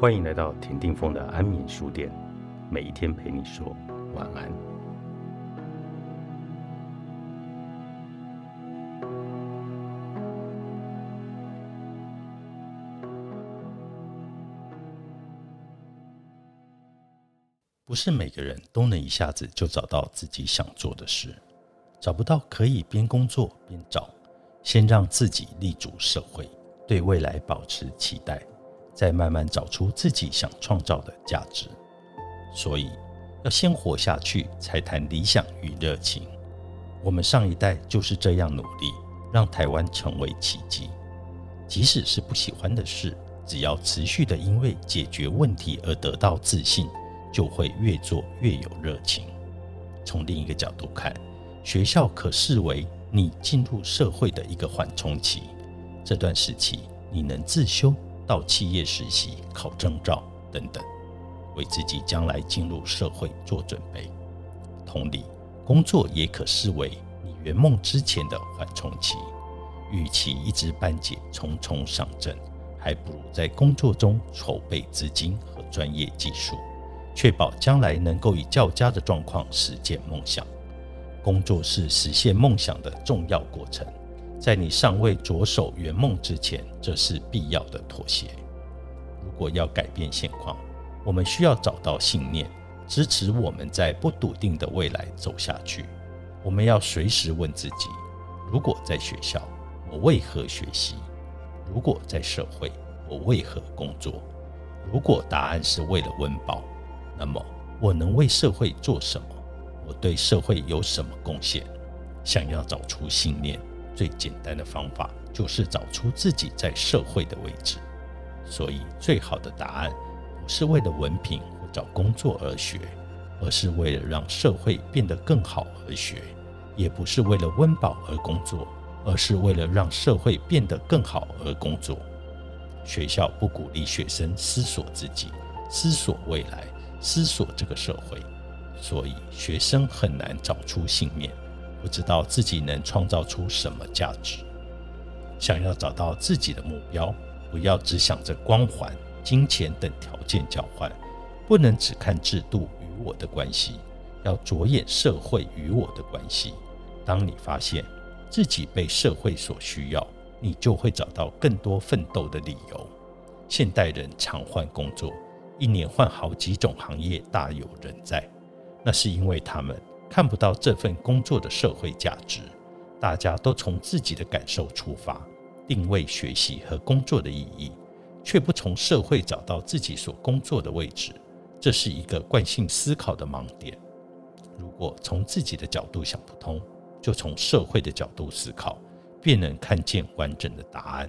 欢迎来到田定峰的安眠书店，每一天陪你说晚安。不是每个人都能一下子就找到自己想做的事，找不到可以边工作边找，先让自己立足社会，对未来保持期待。再慢慢找出自己想创造的价值，所以要先活下去，才谈理想与热情。我们上一代就是这样努力，让台湾成为奇迹。即使是不喜欢的事，只要持续的因为解决问题而得到自信，就会越做越有热情。从另一个角度看，学校可视为你进入社会的一个缓冲期。这段时期，你能自修。到企业实习、考证照等等，为自己将来进入社会做准备。同理，工作也可视为你圆梦之前的缓冲期。与其一知半解、匆匆上阵，还不如在工作中筹备资金和专业技术，确保将来能够以较佳的状况实现梦想。工作是实现梦想的重要过程。在你尚未着手圆梦之前，这是必要的妥协。如果要改变现况，我们需要找到信念，支持我们在不笃定的未来走下去。我们要随时问自己：如果在学校，我为何学习？如果在社会，我为何工作？如果答案是为了温饱，那么我能为社会做什么？我对社会有什么贡献？想要找出信念。最简单的方法就是找出自己在社会的位置。所以，最好的答案不是为了文凭或找工作而学，而是为了让社会变得更好而学；也不是为了温饱而工作，而是为了让社会变得更好而工作。学校不鼓励学生思索自己、思索未来、思索这个社会，所以学生很难找出信念。不知道自己能创造出什么价值，想要找到自己的目标，不要只想着光环、金钱等条件交换，不能只看制度与我的关系，要着眼社会与我的关系。当你发现自己被社会所需要，你就会找到更多奋斗的理由。现代人常换工作，一年换好几种行业，大有人在。那是因为他们。看不到这份工作的社会价值，大家都从自己的感受出发，定位学习和工作的意义，却不从社会找到自己所工作的位置，这是一个惯性思考的盲点。如果从自己的角度想不通，就从社会的角度思考，便能看见完整的答案。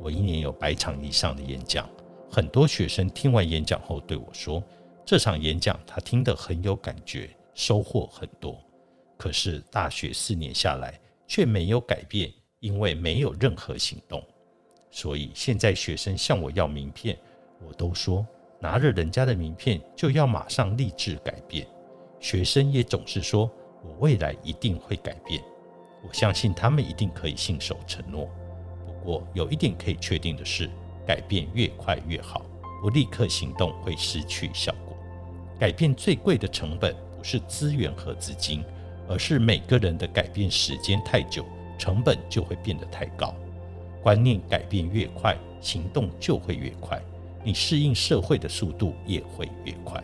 我一年有百场以上的演讲，很多学生听完演讲后对我说，这场演讲他听得很有感觉。收获很多，可是大学四年下来却没有改变，因为没有任何行动。所以现在学生向我要名片，我都说拿着人家的名片就要马上立志改变。学生也总是说我未来一定会改变，我相信他们一定可以信守承诺。不过有一点可以确定的是，改变越快越好，不立刻行动会失去效果。改变最贵的成本。不是资源和资金，而是每个人的改变时间太久，成本就会变得太高。观念改变越快，行动就会越快，你适应社会的速度也会越快。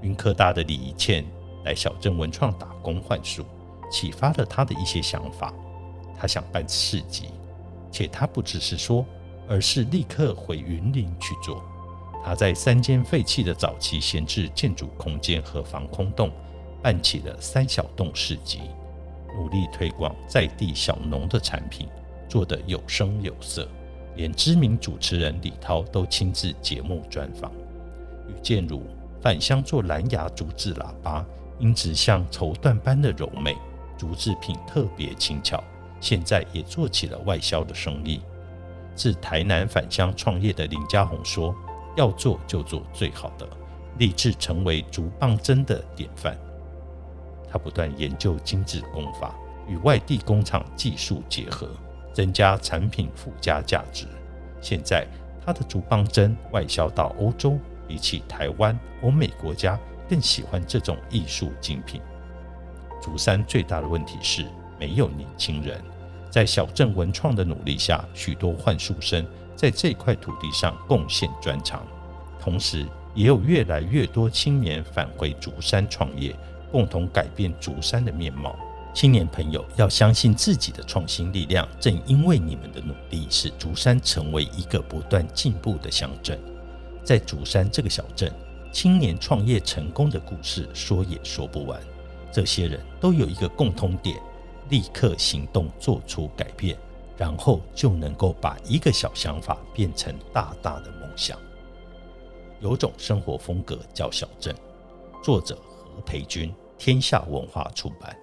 云科大的李一倩来小镇文创打工换宿，启发了他的一些想法。他想办市集，且他不只是说，而是立刻回云林去做。他在三间废弃的早期闲置建筑空间和防空洞，办起了三小洞市集，努力推广在地小农的产品，做得有声有色，连知名主持人李涛都亲自节目专访。于建如返乡做蓝牙竹制喇叭，音质像绸缎般的柔美，竹制品特别轻巧，现在也做起了外销的生意。自台南返乡创业的林家宏说。要做就做最好的，立志成为竹棒针的典范。他不断研究精致工法，与外地工厂技术结合，增加产品附加价值。现在他的竹棒针外销到欧洲，比起台湾、欧美国家更喜欢这种艺术精品。竹山最大的问题是没有年轻人。在小镇文创的努力下，许多幻术生在这块土地上贡献专长，同时也有越来越多青年返回竹山创业，共同改变竹山的面貌。青年朋友要相信自己的创新力量，正因为你们的努力，使竹山成为一个不断进步的乡镇。在竹山这个小镇，青年创业成功的故事说也说不完。这些人都有一个共通点。立刻行动，做出改变，然后就能够把一个小想法变成大大的梦想。有种生活风格叫小镇，作者何培军，天下文化出版。